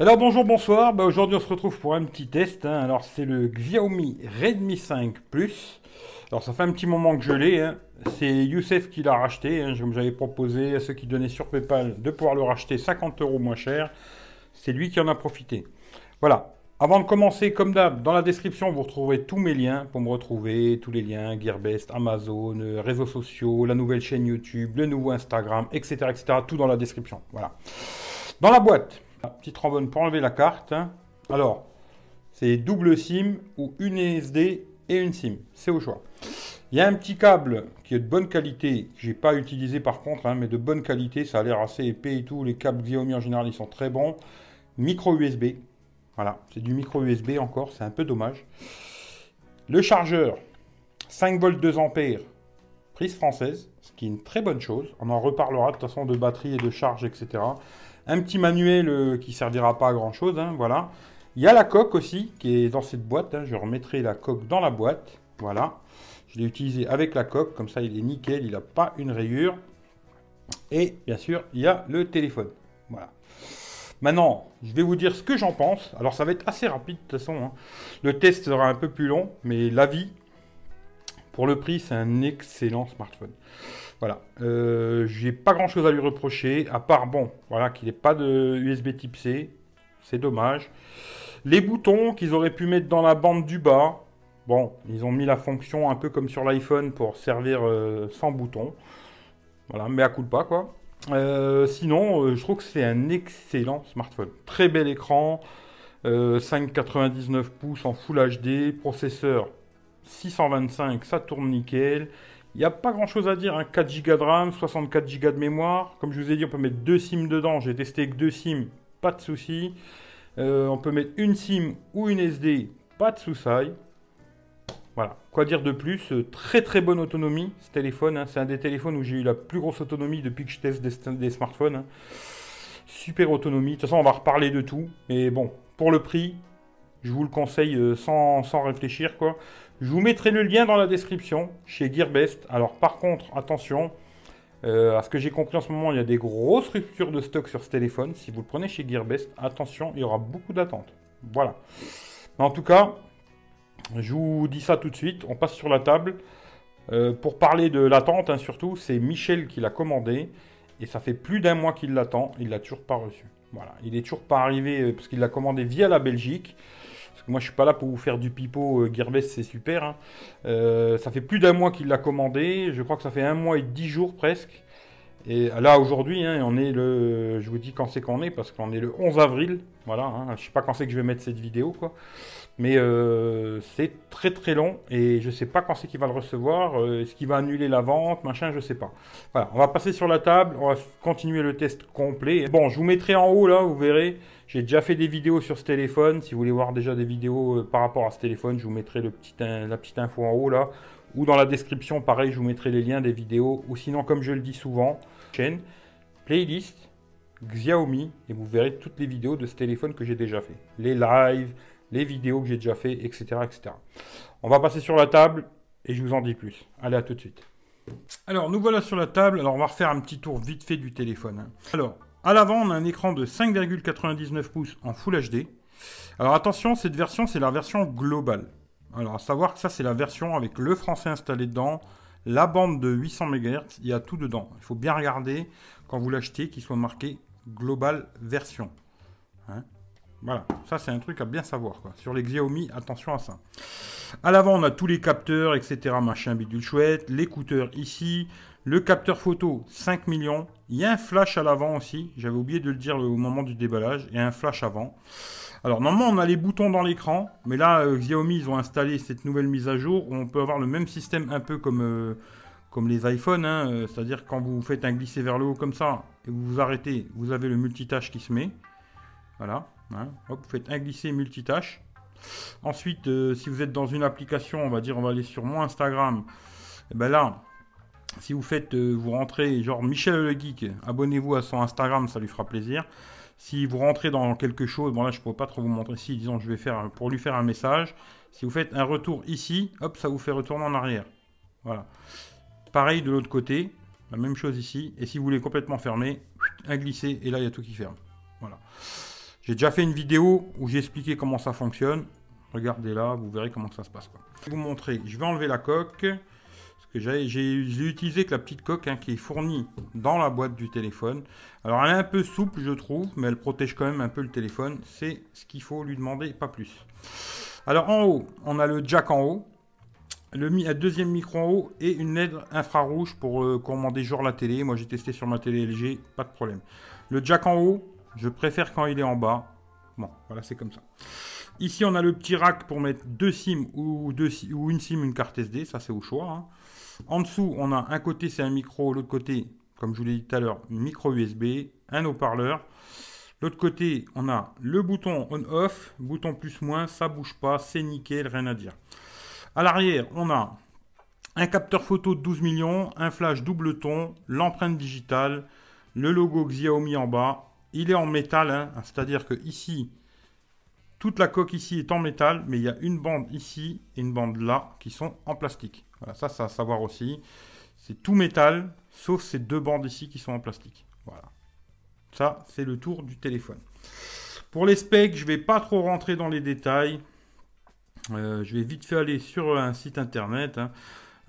Alors bonjour, bonsoir. Bah, aujourd'hui on se retrouve pour un petit test. hein. Alors c'est le Xiaomi Redmi 5 Plus. Alors ça fait un petit moment que je l'ai. hein. C'est Youssef qui l'a racheté. hein. J'avais proposé à ceux qui donnaient sur PayPal de pouvoir le racheter 50 euros moins cher. C'est lui qui en a profité. Voilà. Avant de commencer, comme d'hab, dans la description, vous retrouverez tous mes liens pour me retrouver, tous les liens, Gearbest, Amazon, euh, réseaux sociaux, la nouvelle chaîne YouTube, le nouveau Instagram, etc., etc. Tout dans la description. Voilà. Dans la boîte, petite trombone pour enlever la carte. hein. Alors, c'est double SIM ou une SD et une SIM. C'est au choix. Il y a un petit câble qui est de bonne qualité, que j'ai pas utilisé par contre, hein, mais de bonne qualité. Ça a l'air assez épais et tout. Les câbles Xiaomi en général, ils sont très bons. Micro USB. Voilà, c'est du micro USB encore, c'est un peu dommage. Le chargeur, 5 volts 2 ampères, prise française, ce qui est une très bonne chose. On en reparlera de toute façon de batterie et de charge, etc. Un petit manuel euh, qui servira pas à grand chose, hein, voilà. Il y a la coque aussi qui est dans cette boîte. hein. Je remettrai la coque dans la boîte, voilà. Je l'ai utilisé avec la coque, comme ça il est nickel, il n'a pas une rayure. Et bien sûr, il y a le téléphone, voilà. Maintenant, je vais vous dire ce que j'en pense. Alors, ça va être assez rapide de toute façon. hein. Le test sera un peu plus long, mais l'avis, pour le prix, c'est un excellent smartphone. Voilà. Euh, J'ai pas grand chose à lui reprocher, à part, bon, voilà, qu'il n'ait pas de USB type C. C'est dommage. Les boutons qu'ils auraient pu mettre dans la bande du bas. Bon, ils ont mis la fonction un peu comme sur l'iPhone pour servir euh, sans bouton. Voilà, mais à coup de pas, quoi. Euh, sinon, euh, je trouve que c'est un excellent smartphone. Très bel écran, euh, 5,99 pouces en Full HD, processeur 625, ça tourne nickel. Il n'y a pas grand chose à dire, hein. 4 Go de RAM, 64 Go de mémoire. Comme je vous ai dit, on peut mettre deux SIM dedans. J'ai testé avec deux SIM, pas de souci. Euh, on peut mettre une SIM ou une SD, pas de souci. Voilà. Quoi dire de plus? Euh, Très très bonne autonomie ce téléphone. hein. C'est un des téléphones où j'ai eu la plus grosse autonomie depuis que je teste des, smartphones. hein. Super autonomie. De toute façon, on va reparler de tout. Mais bon, pour le prix, je vous le conseille euh, sans, sans réfléchir. quoi. Je vous mettrai le lien dans la description chez Gearbest. Alors par contre, attention. euh, à ce que j'ai compris en ce moment, il y a des grosses ruptures de stock sur ce téléphone. Si vous le prenez chez Gearbest, attention, il y aura beaucoup d'attentes. Voilà. En tout cas, je vous dis ça tout de suite. On passe sur la table. Euh, pour parler de l'attente, hein, surtout, c'est Michel qui l'a commandé. Et ça fait plus d'un mois qu'il l'attend. Il l'a toujours pas reçu. Voilà. Il est toujours pas arrivé euh, parce qu'il l'a commandé via la Belgique. Moi, je suis pas là pour vous faire du pipeau. Euh, Gearbest, c'est super. hein. Euh, ça fait plus d'un mois qu'il l'a commandé. Je crois que ça fait un mois et dix jours presque. Et là, aujourd'hui, hein, on est le. Je vous dis quand c'est qu'on est, parce qu'on est le 11 avril. Voilà. Hein, je sais pas quand c'est que je vais mettre cette vidéo, quoi. Mais euh, c'est très très long et je sais pas quand c'est qu'il va le recevoir. euh, Est-ce qu'il va annuler la vente, machin, je sais pas. Voilà, on va passer sur la table, on va continuer le test complet. Bon, je vous mettrai en haut là, vous verrez. J'ai déjà fait des vidéos sur ce téléphone. Si vous voulez voir déjà des vidéos euh, par rapport à ce téléphone, je vous mettrai le la petite info en haut là. Ou dans la description, pareil, je vous mettrai les liens des vidéos. Ou sinon, comme je le dis souvent, chaîne, playlist, Xiaomi, et vous verrez toutes les vidéos de ce téléphone que j'ai déjà fait. Les lives, les vidéos que j'ai déjà fait, etc., etc. On va passer sur la table et je vous en dis plus. Allez, à tout de suite. Alors, nous voilà sur la table. Alors, on va refaire un petit tour vite fait du téléphone. hein. Alors, à l'avant, on a un écran de 5,99 pouces en Full HD. Alors, attention, cette version, c'est la version globale. Alors, à savoir que ça, c'est la version avec le français installé dedans, la bande de 800 MHz, il y a tout dedans. Il faut bien regarder quand vous l'achetez qu'il soit marqué global version. Hein voilà, ça c'est un truc à bien savoir. Quoi. Sur les Xiaomi, attention à ça. À l'avant, on a tous les capteurs, etc. Machin bidule chouette. L'écouteur ici. Le capteur photo, 5 millions. Il y a un flash à l'avant aussi. J'avais oublié de le dire au moment du déballage. Il y a un flash avant. Alors normalement, on a les boutons dans l'écran. Mais là, euh, Xiaomi, ils ont installé cette nouvelle mise à jour où on peut avoir le même système un peu comme, euh, les iPhones. hein. Euh, C'est-à-dire quand vous faites un glisser vers le haut comme ça et vous vous arrêtez, vous avez le multitâche qui se met. Voilà. Hein. Vous faites un glisser multitâche. Ensuite, euh, si vous êtes dans une application, on va dire, on va aller sur mon Instagram. Et ben là, si vous faites, euh, vous rentrez, genre Michel le Geek, abonnez-vous à son Instagram, ça lui fera plaisir. Si vous rentrez dans quelque chose, bon là je ne pourrais pas trop vous montrer ici, disons je vais faire pour lui faire un message. Si vous faites un retour ici, hop, ça vous fait retourner en arrière. Voilà. Pareil de l'autre côté, la même chose ici. Et si vous voulez complètement fermer, un glisser et là il y a tout qui ferme. Voilà. J'ai déjà fait une vidéo où j'ai expliqué comment ça fonctionne. Regardez là, vous verrez comment ça se passe. Je vais vous montrer. Je vais enlever la coque. Parce que j'ai utilisé que la petite coque hein, qui est fournie dans la boîte du téléphone. Alors elle est un peu souple, je trouve, mais elle protège quand même un peu le téléphone. C'est ce qu'il faut lui demander, pas plus. Alors en haut, on a le jack en haut. Le deuxième micro en haut et une LED infrarouge pour euh, commander jour la télé. Moi j'ai testé sur ma télé LG, pas de problème. Le jack en haut, je préfère quand il est en bas. Bon, voilà, c'est comme ça. Ici, on a le petit rack pour mettre deux SIM ou, une SIM, une carte SD. Ça, c'est au choix. Hein. En dessous, on a un côté, c'est un micro. L'autre côté, comme je vous l'ai dit tout à l'heure, micro USB, un haut-parleur. L'autre côté, on a le bouton on-off, bouton plus-moins, ça bouge pas, c'est nickel, rien à dire. À l'arrière, on a un capteur photo de 12 millions, un flash double ton, l'empreinte digitale, le logo Xiaomi en bas. Il est en métal, hein, c'est-à-dire que ici, toute la coque ici est en métal, mais il y a une bande ici et une bande là qui sont en plastique. Voilà, ça, c'est à savoir aussi. C'est tout métal, sauf ces deux bandes ici qui sont en plastique. Voilà. Ça, c'est le tour du téléphone. Pour les specs, je ne vais pas trop rentrer dans les détails. Euh, je vais vite fait aller sur un site internet. Hein.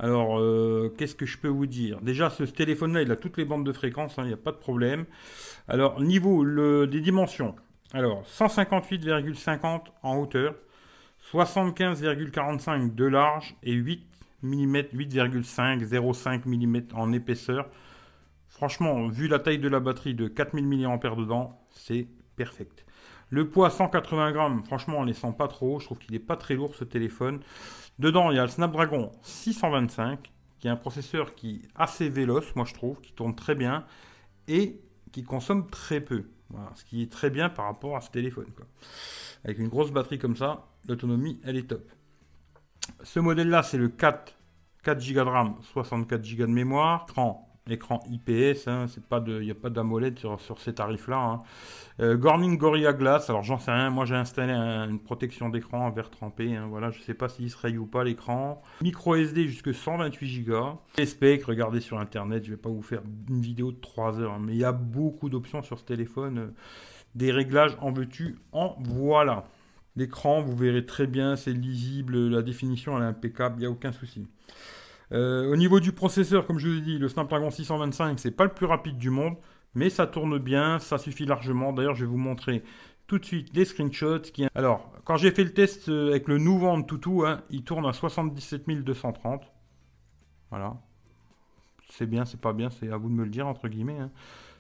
Alors, euh, qu'est-ce que je peux vous dire? Déjà, ce téléphone-là, il a toutes les bandes de fréquence, hein, il n'y a pas de problème. Alors, niveau des dimensions. Alors, 158,50 en hauteur, 75,45 de large et 8 mm, 8,5, 0,5 mm en épaisseur. Franchement, vu la taille de la batterie de 4000 mAh dedans, c'est perfect. Le poids 180 grammes, franchement, on ne les sent pas trop. Je trouve qu'il n'est pas très lourd ce téléphone. Dedans, il y a le Snapdragon 625, qui est un processeur qui est assez véloce, moi je trouve, qui tourne très bien et qui consomme très peu. ce qui est très bien par rapport à ce téléphone. Avec une grosse batterie comme ça, l'autonomie, elle est top. Ce modèle-là, c'est le 4, 4 Go de RAM, 64 Go de mémoire, écran écran IPS, hein, c'est pas de, il n'y a pas d'AMOLED sur, ces tarifs-là. Hein. Euh, Gorning Gorilla Glass, alors j'en sais rien, moi j'ai installé une protection d'écran en verre trempé, hein, voilà, je sais pas s'il se raye ou pas l'écran. Micro SD jusque 128 Go. Les specs, regardez sur internet, je vais pas vous faire une vidéo de 3 heures, mais il y a beaucoup d'options sur ce téléphone. Des réglages en veux-tu, en voilà. L'écran, vous verrez très bien, c'est lisible, la définition elle est impeccable, il n'y a aucun souci. Euh, au niveau du processeur, comme je vous ai dit, le Snapdragon 625, c'est pas le plus rapide du monde, mais ça tourne bien, ça suffit largement. D'ailleurs, je vais vous montrer tout de suite les screenshots. Alors, quand j'ai fait le test euh, avec le nouveau Antutu, hein, il tourne à 77 230. Voilà. C'est bien, c'est pas bien, c'est à vous de me le dire, entre guillemets.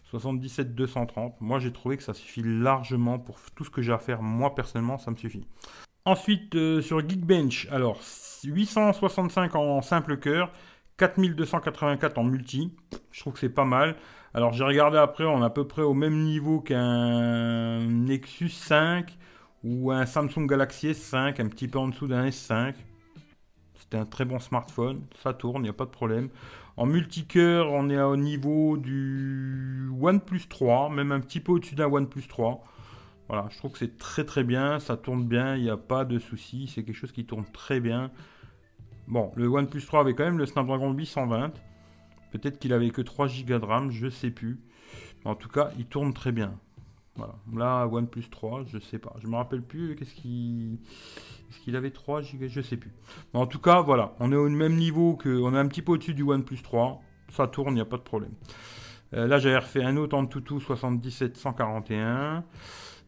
77 230. Moi, j'ai trouvé que ça suffit largement pour tout ce que j'ai à faire. Moi, personnellement, ça me suffit. Ensuite, euh, sur Geekbench, alors 865 en simple cœur, 4284 en multi. Je trouve que c'est pas mal. Alors j'ai regardé après, on est à peu près au même niveau qu'un Nexus 5 ou un Samsung Galaxy S5, un petit peu en dessous d'un S5. C'était un très bon smartphone, ça tourne, il n'y a pas de problème. En multicœur, on est au niveau du OnePlus 3, même un petit peu au-dessus d'un OnePlus 3. Voilà, je trouve que c'est très très bien, ça tourne bien, il n'y a pas de souci, c'est quelque chose qui tourne très bien. Bon, le OnePlus 3 avait quand même le Snapdragon 820. Peut-être qu'il avait que 3 Go de RAM, je sais plus. en tout cas, il tourne très bien. Voilà. Là, OnePlus 3, je sais pas. Je me rappelle plus qu'est-ce qu'il est-ce qu'il avait 3 Go, je sais plus. en tout cas, voilà, on est au même niveau que on est un petit peu au-dessus du OnePlus 3. Ça tourne, il n'y a pas de problème. Euh, là, j'avais refait un autre en toutou 77-141.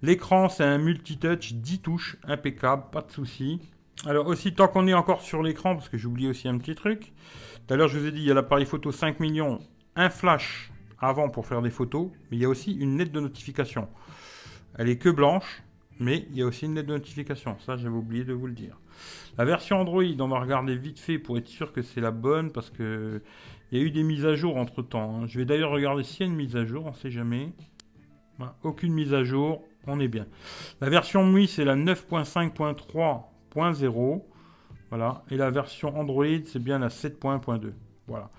L'écran, c'est un multitouch 10 touches, impeccable, pas de souci. Alors aussi, tant qu'on est encore sur l'écran, parce que j'ai aussi un petit truc. Tout à l'heure, je vous ai dit, il y a l'appareil photo 5 millions, un flash avant pour faire des photos, mais il y a aussi une lettre de notification. Elle est que blanche, mais il y a aussi une lettre de notification. Ça, j'avais oublié de vous le dire. La version Android, on va regarder vite fait pour être sûr que c'est la bonne, parce que il y a eu des mises à jour entre temps. Hein. Je vais d'ailleurs regarder s'il y a une mise à jour, on ne sait jamais. aucune mise à jour on est bien. La version MUI, c'est la 9.5.3.0. Voilà. Et la version Android, c'est bien la 7.2. Voilà.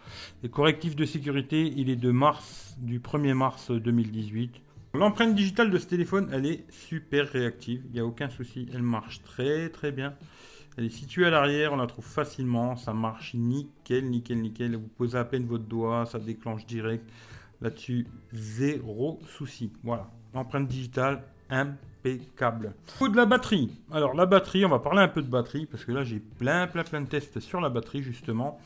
Les correctifs de sécurité, il est de mars, du 1er mars 2018. L'empreinte digitale de ce téléphone, elle est super réactive. Il n'y a aucun souci. Elle marche très très bien. Elle est située à l'arrière, on la trouve facilement. Ça marche nickel, nickel, nickel. Vous posez à peine votre doigt, ça déclenche direct. Là-dessus, zéro souci. Voilà. L'empreinte digitale, impeccable. Au de la batterie. Alors la batterie, on va parler un peu de batterie parce que là j'ai plein plein plein de tests sur la batterie justement.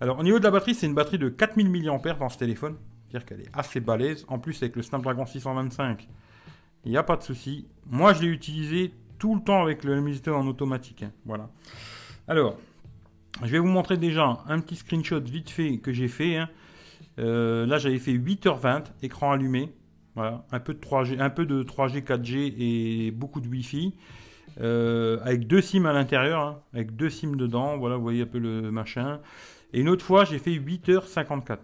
Alors au niveau de la batterie, c'est une batterie de 4000 mAh dans ce téléphone, c'est-à-dire qu'elle est assez balèze. En plus avec le Snapdragon 625, il n'y a pas de souci. Moi je l'ai utilisé tout le temps avec le luminosité en automatique. Hein. Voilà. Alors, je vais vous montrer déjà un petit screenshot vite fait que j'ai fait. Hein. Euh, là j'avais fait 8h20, écran allumé. Voilà, un peu de 3G, un peu de 3G, 4G et beaucoup de Wi-Fi. Euh, avec deux SIM à l'intérieur, hein, avec deux SIM dedans, voilà, vous voyez un peu le machin. Et une autre fois, j'ai fait 8h54.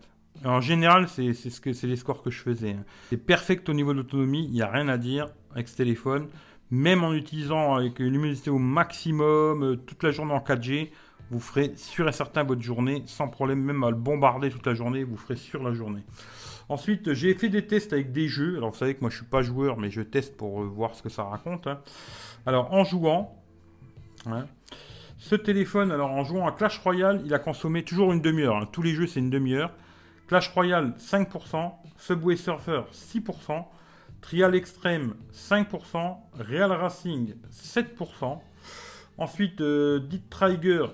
En général, c'est ce les scores que je faisais. Hein. C'est perfect au niveau de l'autonomie, il n'y a rien à dire avec ce téléphone. Même en utilisant avec une luminosité au maximum, euh, toute la journée en 4G, vous ferez sûr et certain votre journée sans problème, même à le bombarder toute la journée, vous ferez sur la journée. Ensuite, j'ai fait des tests avec des jeux. Alors, vous savez que moi, je suis pas joueur, mais je teste pour euh, voir ce que ça raconte. Hein. Alors, en jouant, hein, ce téléphone, alors en jouant à Clash Royale, il a consommé toujours une demi-heure. Hein. Tous les jeux, c'est une demi-heure. Clash Royale, 5%. Subway Surfer, 6%. Trial Extreme, 5%. Real Racing, 7%. Ensuite, euh, Trigger,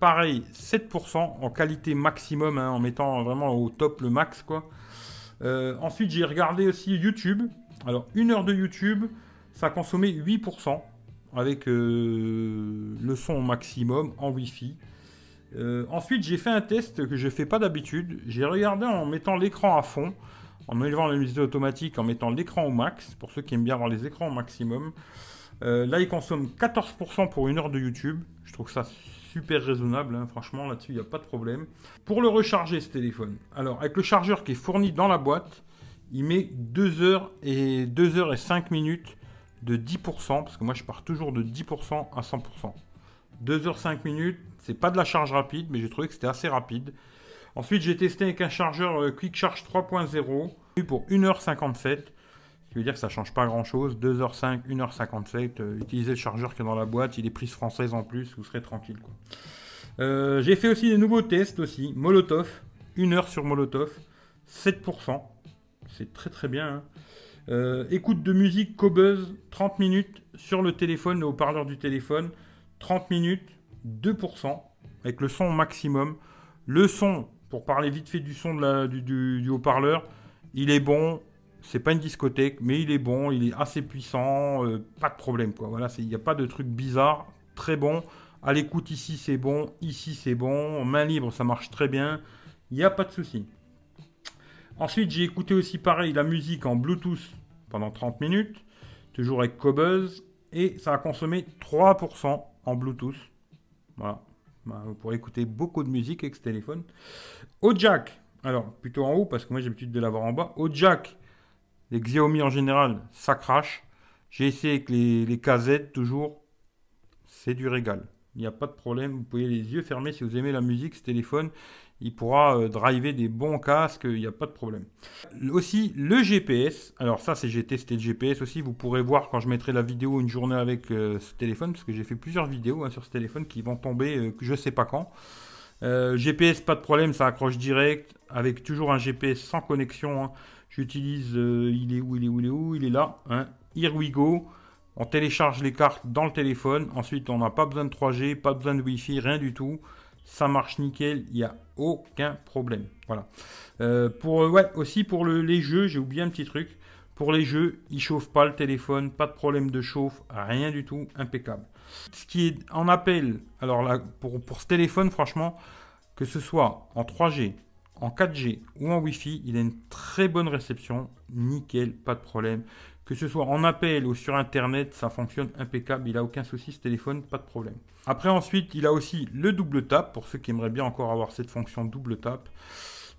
pareil, 7% en qualité maximum, en mettant vraiment au top le max, quoi. Euh, ensuite, j'ai regardé aussi YouTube. Alors, une heure de YouTube, ça a consommé 8% avec euh, le son au maximum en Wi-Fi. Euh, ensuite, j'ai fait un test que je ne fais pas d'habitude. J'ai regardé en mettant l'écran à fond, en élevant la musique automatique, en mettant l'écran au max, pour ceux qui aiment bien avoir les écrans au maximum. là, il consomme 14% pour une heure de YouTube. Je trouve ça super raisonnable, hein. franchement là-dessus il n'y a pas de problème. Pour le recharger ce téléphone, alors avec le chargeur qui est fourni dans la boîte, il met 2 heures et 2 heures et 5 minutes de 10%, parce que moi je pars toujours de 10% à 100%. 2 heures 5 minutes, c'est pas de la charge rapide, mais j'ai trouvé que c'était assez rapide. Ensuite j'ai testé avec un chargeur euh, Quick Charge 3.0 pour 1h57 qui veut dire que ça change pas grand chose. 2h05, 1h57. Euh, utilisez le chargeur qui est dans la boîte. Il est prise française en plus. Vous serez tranquille. Euh, j'ai fait aussi des nouveaux tests aussi. Molotov. 1 heure sur Molotov. 7%. C'est très très bien. Hein. Euh, écoute de musique Cobuzz. 30 minutes sur le téléphone, le haut-parleur du téléphone. 30 minutes. 2%. Avec le son maximum. Le son, pour parler vite fait du son du haut-parleur, il est bon c'est pas une discothèque, mais il est bon, il est assez puissant, euh, pas de problème quoi. Voilà, il n'y a pas de truc bizarre, très bon. À l'écoute ici c'est bon, ici c'est bon, main libre ça marche très bien, il n'y a pas de souci. Ensuite j'ai écouté aussi pareil la musique en Bluetooth pendant 30 minutes, toujours avec Cobuzz, et ça a consommé 3% en Bluetooth. Voilà, bah, vous pourrez écouter beaucoup de musique avec ce téléphone. Au jack, alors plutôt en haut parce que moi j'ai l'habitude de l'avoir en bas. Au jack, les Xiaomi en général, ça crache. J'ai essayé avec les, les KZ toujours. C'est du régal. Il n'y a pas de problème. Vous pouvez les yeux fermés si vous aimez la musique. Ce téléphone, il pourra euh, driver des bons casques. Il n'y a pas de problème. Aussi, le GPS. Alors ça, c'est j'ai testé le GPS aussi. Vous pourrez voir quand je mettrai la vidéo une journée avec euh, ce téléphone. Parce que j'ai fait plusieurs vidéos hein, sur ce téléphone qui vont tomber euh, je ne sais pas quand. GPS, pas de problème. Ça accroche direct. Avec toujours un GPS sans connexion. Hein. J'utilise, euh, il est où, il est où, il est où? Il est là. Hein. Here we go. On télécharge les cartes dans le téléphone. Ensuite, on n'a pas besoin de 3G, pas besoin de Wi-Fi, rien du tout. Ça marche nickel, il n'y a aucun problème. Voilà. Euh, pour, ouais, aussi pour les jeux, j'ai oublié un petit truc. Pour les jeux, il chauffe pas le téléphone, pas de problème de chauffe, rien du tout, impeccable. Ce qui est en appel, alors là, pour, pour ce téléphone, franchement, que ce soit en 3G, en 4G ou en Wi-Fi, il a une très bonne réception, nickel, pas de problème. Que ce soit en appel ou sur Internet, ça fonctionne impeccable, il n'a aucun souci ce téléphone, pas de problème. Après ensuite, il a aussi le double tap, pour ceux qui aimeraient bien encore avoir cette fonction double tap.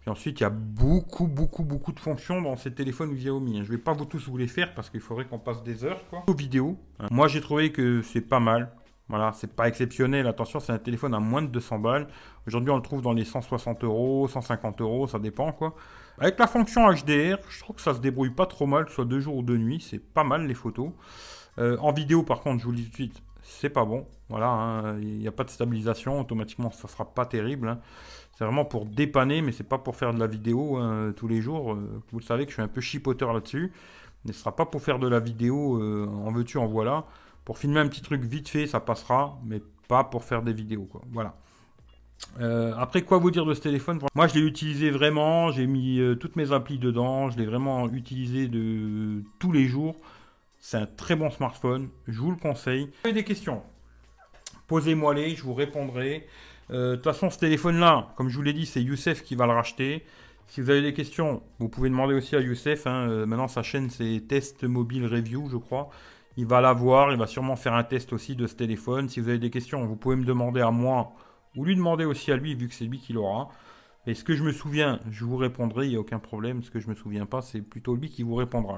Puis ensuite, il y a beaucoup, beaucoup, beaucoup de fonctions dans ces téléphones Xiaomi. Je ne vais pas vous tous vous les faire parce qu'il faudrait qu'on passe des heures. Quoi. Aux vidéos, moi j'ai trouvé que c'est pas mal. Voilà, c'est pas exceptionnel. Attention, c'est un téléphone à moins de 200 balles. Aujourd'hui, on le trouve dans les 160 euros, 150 euros, ça dépend quoi. Avec la fonction HDR, je trouve que ça se débrouille pas trop mal, que ce soit deux jours ou deux nuits. C'est pas mal les photos. Euh, en vidéo, par contre, je vous le dis tout de suite, c'est pas bon. Voilà, hein. il n'y a pas de stabilisation. Automatiquement, ça sera pas terrible. Hein. C'est vraiment pour dépanner, mais c'est pas pour faire de la vidéo hein, tous les jours. Euh, vous le savez que je suis un peu chipoteur là-dessus. ne sera pas pour faire de la vidéo euh, en veux-tu, en voilà. Pour filmer un petit truc vite fait, ça passera, mais pas pour faire des vidéos. Voilà. Euh, après, quoi vous dire de ce téléphone? Moi, je l'ai utilisé vraiment. J'ai mis euh, toutes mes applis dedans. Je l'ai vraiment utilisé de tous les jours. C'est un très bon smartphone. Je vous le conseille. Si vous avez des questions, posez-moi les. Je vous répondrai. De toute façon, ce téléphone-là, comme je vous l'ai dit, c'est Youssef qui va le racheter. Si vous avez des questions, vous pouvez demander aussi à Youssef. Hein, euh, maintenant, sa chaîne, c'est Test Mobile Review, je crois. Il va la voir, il va sûrement faire un test aussi de ce téléphone. Si vous avez des questions, vous pouvez me demander à moi ou lui demander aussi à lui, vu que c'est lui qui l'aura. Et ce que je me souviens, je vous répondrai, il n'y a aucun problème. Ce que je ne me souviens pas, c'est plutôt lui qui vous répondra.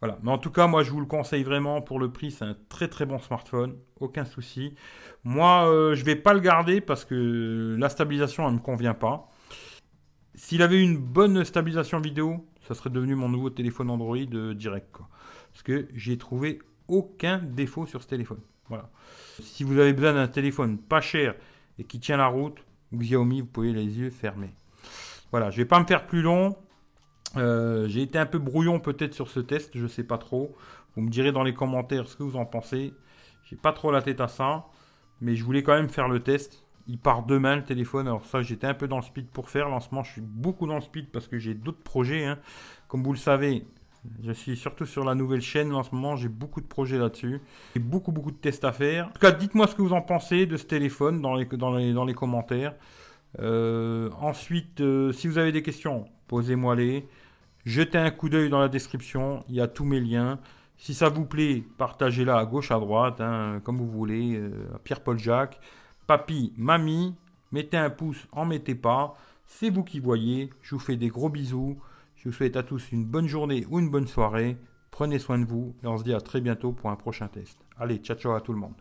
Voilà. Mais en tout cas, moi, je vous le conseille vraiment pour le prix. C'est un très très bon smartphone, aucun souci. Moi, euh, je ne vais pas le garder parce que la stabilisation, elle ne me convient pas. S'il avait une bonne stabilisation vidéo, ça serait devenu mon nouveau téléphone Android euh, direct. Parce que j'ai trouvé aucun défaut sur ce téléphone. Voilà. Si vous avez besoin d'un téléphone pas cher et qui tient la route, Xiaomi, vous pouvez les yeux fermés. Voilà, je vais pas me faire plus long. Euh, j'ai été un peu brouillon peut-être sur ce test, je sais pas trop. Vous me direz dans les commentaires ce que vous en pensez. J'ai pas trop la tête à ça, mais je voulais quand même faire le test. Il part demain le téléphone. Alors ça, j'étais un peu dans le speed pour faire. Lancement, je suis beaucoup dans le speed parce que j'ai d'autres projets. Hein. Comme vous le savez, je suis surtout sur la nouvelle chaîne en ce moment. J'ai beaucoup de projets là-dessus. J'ai beaucoup, beaucoup de tests à faire. En tout cas, dites-moi ce que vous en pensez de ce téléphone dans les, les, les commentaires. Euh, ensuite, euh, si vous avez des questions, posez-moi-les. Jetez un coup d'œil dans la description. Il y a tous mes liens. Si ça vous plaît, partagez-la à gauche, à droite, hein, comme vous voulez. Euh, Pierre-Paul Jacques papy, mamie, mettez un pouce, en mettez pas. C'est vous qui voyez. Je vous fais des gros bisous. Je vous souhaite à tous une bonne journée ou une bonne soirée. Prenez soin de vous et on se dit à très bientôt pour un prochain test. Allez, ciao ciao à tout le monde.